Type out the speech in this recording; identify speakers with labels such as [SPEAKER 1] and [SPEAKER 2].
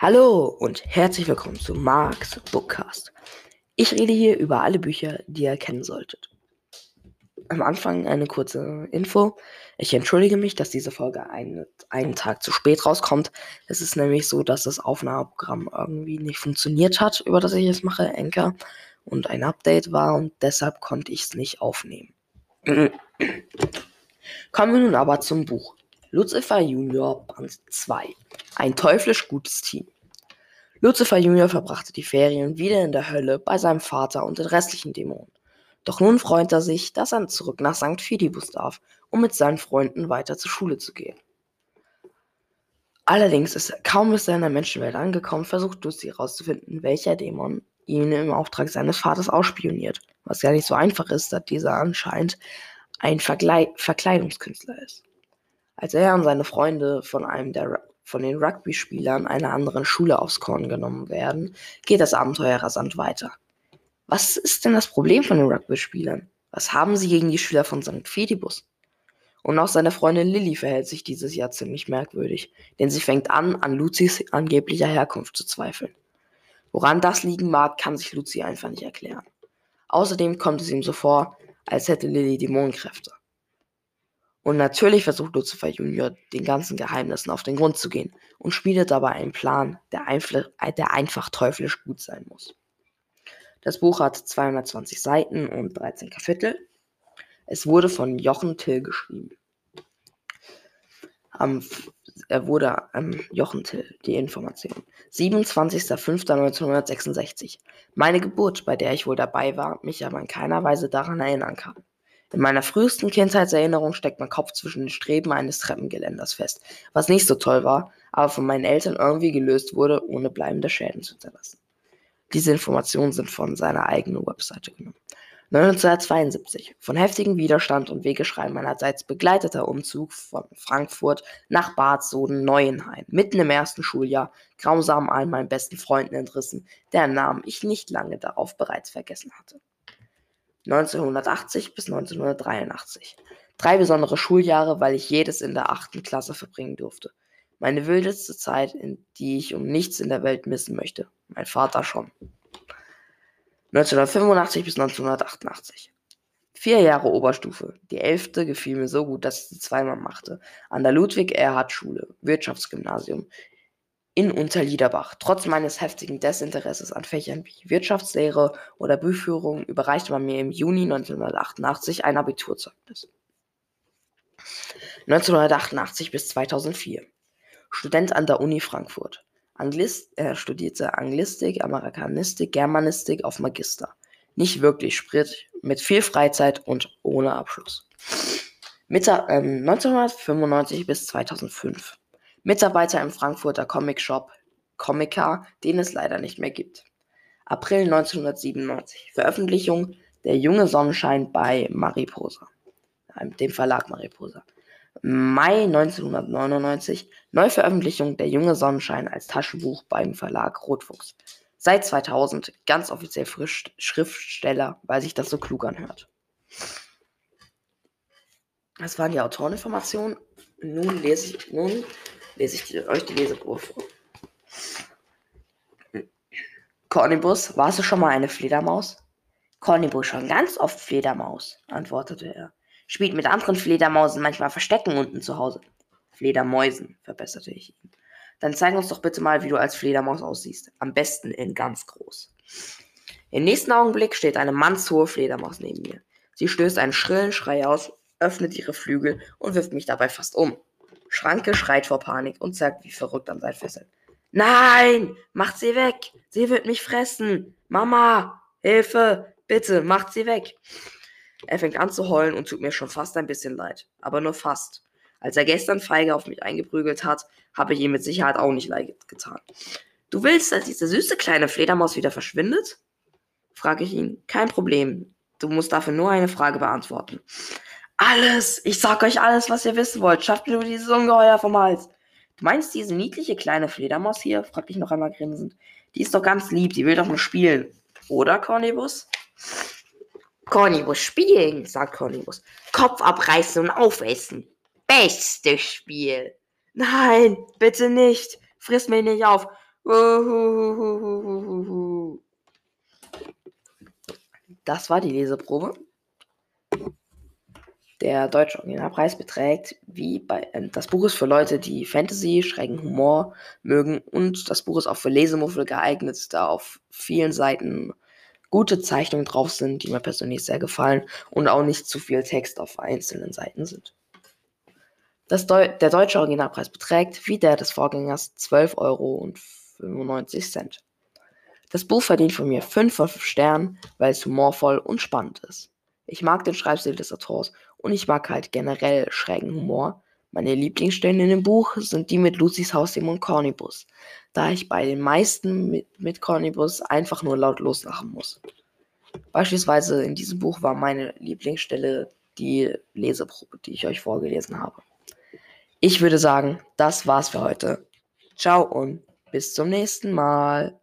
[SPEAKER 1] Hallo und herzlich willkommen zu Marks Bookcast. Ich rede hier über alle Bücher, die ihr kennen solltet. Am Anfang eine kurze Info. Ich entschuldige mich, dass diese Folge einen, einen Tag zu spät rauskommt. Es ist nämlich so, dass das Aufnahmeprogramm irgendwie nicht funktioniert hat, über das ich es mache, Enker, und ein Update war und deshalb konnte ich es nicht aufnehmen. Kommen wir nun aber zum Buch. Lucifer Junior Band 2. Ein teuflisch gutes Team. Lucifer Junior verbrachte die Ferien wieder in der Hölle bei seinem Vater und den restlichen Dämonen. Doch nun freut er sich, dass er zurück nach St. Fidibus darf, um mit seinen Freunden weiter zur Schule zu gehen. Allerdings ist er kaum ist er in der Menschenwelt angekommen, versucht Lucy herauszufinden, welcher Dämon ihn im Auftrag seines Vaters ausspioniert. Was ja nicht so einfach ist, da dieser anscheinend ein Vergle Verkleidungskünstler ist. Als er und seine Freunde von einem der von den Rugby-Spielern einer anderen Schule aufs Korn genommen werden, geht das Abenteuer rasant weiter. Was ist denn das Problem von den Rugby-Spielern? Was haben sie gegen die Schüler von St. Fidibus? Und auch seine Freundin Lilly verhält sich dieses Jahr ziemlich merkwürdig, denn sie fängt an, an Lucys angeblicher Herkunft zu zweifeln. Woran das liegen mag, kann sich Lucy einfach nicht erklären. Außerdem kommt es ihm so vor, als hätte Lilly Dämonenkräfte. Und natürlich versucht Lucifer Junior, den ganzen Geheimnissen auf den Grund zu gehen und schmiedet dabei einen Plan, der, der einfach teuflisch gut sein muss. Das Buch hat 220 Seiten und 13 Kapitel. Es wurde von Jochen Till geschrieben. Am, er wurde am Jochen Till, die Information. 27.05.1966. Meine Geburt, bei der ich wohl dabei war, mich aber in keiner Weise daran erinnern kann. In meiner frühesten Kindheitserinnerung steckt mein Kopf zwischen den Streben eines Treppengeländers fest, was nicht so toll war, aber von meinen Eltern irgendwie gelöst wurde, ohne bleibende Schäden zu hinterlassen. Diese Informationen sind von seiner eigenen Webseite genommen. 1972. Von heftigem Widerstand und Wegeschrei meinerseits begleiteter Umzug von Frankfurt nach Bad Soden-Neuenheim. Mitten im ersten Schuljahr, grausam allen meinen besten Freunden entrissen, deren Namen ich nicht lange darauf bereits vergessen hatte. 1980 bis 1983. Drei besondere Schuljahre, weil ich jedes in der achten Klasse verbringen durfte. Meine wildeste Zeit, in die ich um nichts in der Welt missen möchte. Mein Vater schon. 1985 bis 1988. Vier Jahre Oberstufe. Die elfte gefiel mir so gut, dass ich sie zweimal machte. An der Ludwig-Erhard-Schule, Wirtschaftsgymnasium in Unterliederbach. Trotz meines heftigen Desinteresses an Fächern wie Wirtschaftslehre oder Buchführung überreichte man mir im Juni 1988 ein Abiturzeugnis. 1988 bis 2004. Student an der Uni Frankfurt. Anglist, er studierte Anglistik, Amerikanistik, Germanistik auf Magister. Nicht wirklich Sprit, mit viel Freizeit und ohne Abschluss. Mitte, ähm, 1995 bis 2005. Mitarbeiter im Frankfurter Comicshop Comica, den es leider nicht mehr gibt. April 1997. Veröffentlichung Der junge Sonnenschein bei Mariposa, dem Verlag Mariposa. Mai 1999. Neuveröffentlichung Der junge Sonnenschein als Taschenbuch beim Verlag Rotfuchs. Seit 2000 ganz offiziell frisch Schriftsteller, weil sich das so klug anhört. Das waren die Autoreninformationen. Nun lese ich, nun lese ich euch die Leseprobe vor. Cornibus, warst du schon mal eine Fledermaus? Cornibus schon ganz oft Fledermaus, antwortete er. Spielt mit anderen Fledermausen manchmal Verstecken unten zu Hause. Fledermäusen, verbesserte ich ihn. Dann zeig uns doch bitte mal, wie du als Fledermaus aussiehst. Am besten in ganz groß. Im nächsten Augenblick steht eine mannshohe Fledermaus neben mir. Sie stößt einen schrillen Schrei aus, öffnet ihre Flügel und wirft mich dabei fast um. Schranke schreit vor Panik und zerrt wie verrückt an seinen Fesseln. Nein! Macht sie weg! Sie wird mich fressen! Mama! Hilfe! Bitte, macht sie weg! Er fängt an zu heulen und tut mir schon fast ein bisschen leid. Aber nur fast. Als er gestern feige auf mich eingeprügelt hat, habe ich ihm mit Sicherheit auch nicht leid getan. Du willst, dass diese süße kleine Fledermaus wieder verschwindet? frage ich ihn. Kein Problem. Du musst dafür nur eine Frage beantworten. Alles, ich sag euch alles, was ihr wissen wollt. Schafft mir nur dieses Ungeheuer vom Hals. Du meinst diese niedliche kleine Fledermaus hier? fragt ich noch einmal grinsend. Die ist doch ganz lieb, die will doch nur spielen. Oder, Cornibus? Cornibus spielen, sagt Cornibus. Kopf abreißen und aufessen. Bestes Spiel. Nein, bitte nicht. Friss mich nicht auf. Das war die Leseprobe. Der deutsche Originalpreis beträgt, wie bei. Äh, das Buch ist für Leute, die Fantasy, schrägen Humor mögen und das Buch ist auch für Lesemuffel geeignet, da auf vielen Seiten gute Zeichnungen drauf sind, die mir persönlich sehr gefallen und auch nicht zu viel Text auf einzelnen Seiten sind. Deu der deutsche Originalpreis beträgt, wie der des Vorgängers, 12,95 Euro. Das Buch verdient von mir 5 von 5 Sternen, weil es humorvoll und spannend ist. Ich mag den Schreibstil des Autors und ich mag halt generell schrägen Humor. Meine Lieblingsstellen in dem Buch sind die mit Lucys Haustier und Cornybus, da ich bei den meisten mit, mit Cornybus einfach nur laut loslachen muss. Beispielsweise in diesem Buch war meine Lieblingsstelle die Leseprobe, die ich euch vorgelesen habe. Ich würde sagen, das war's für heute. Ciao und bis zum nächsten Mal.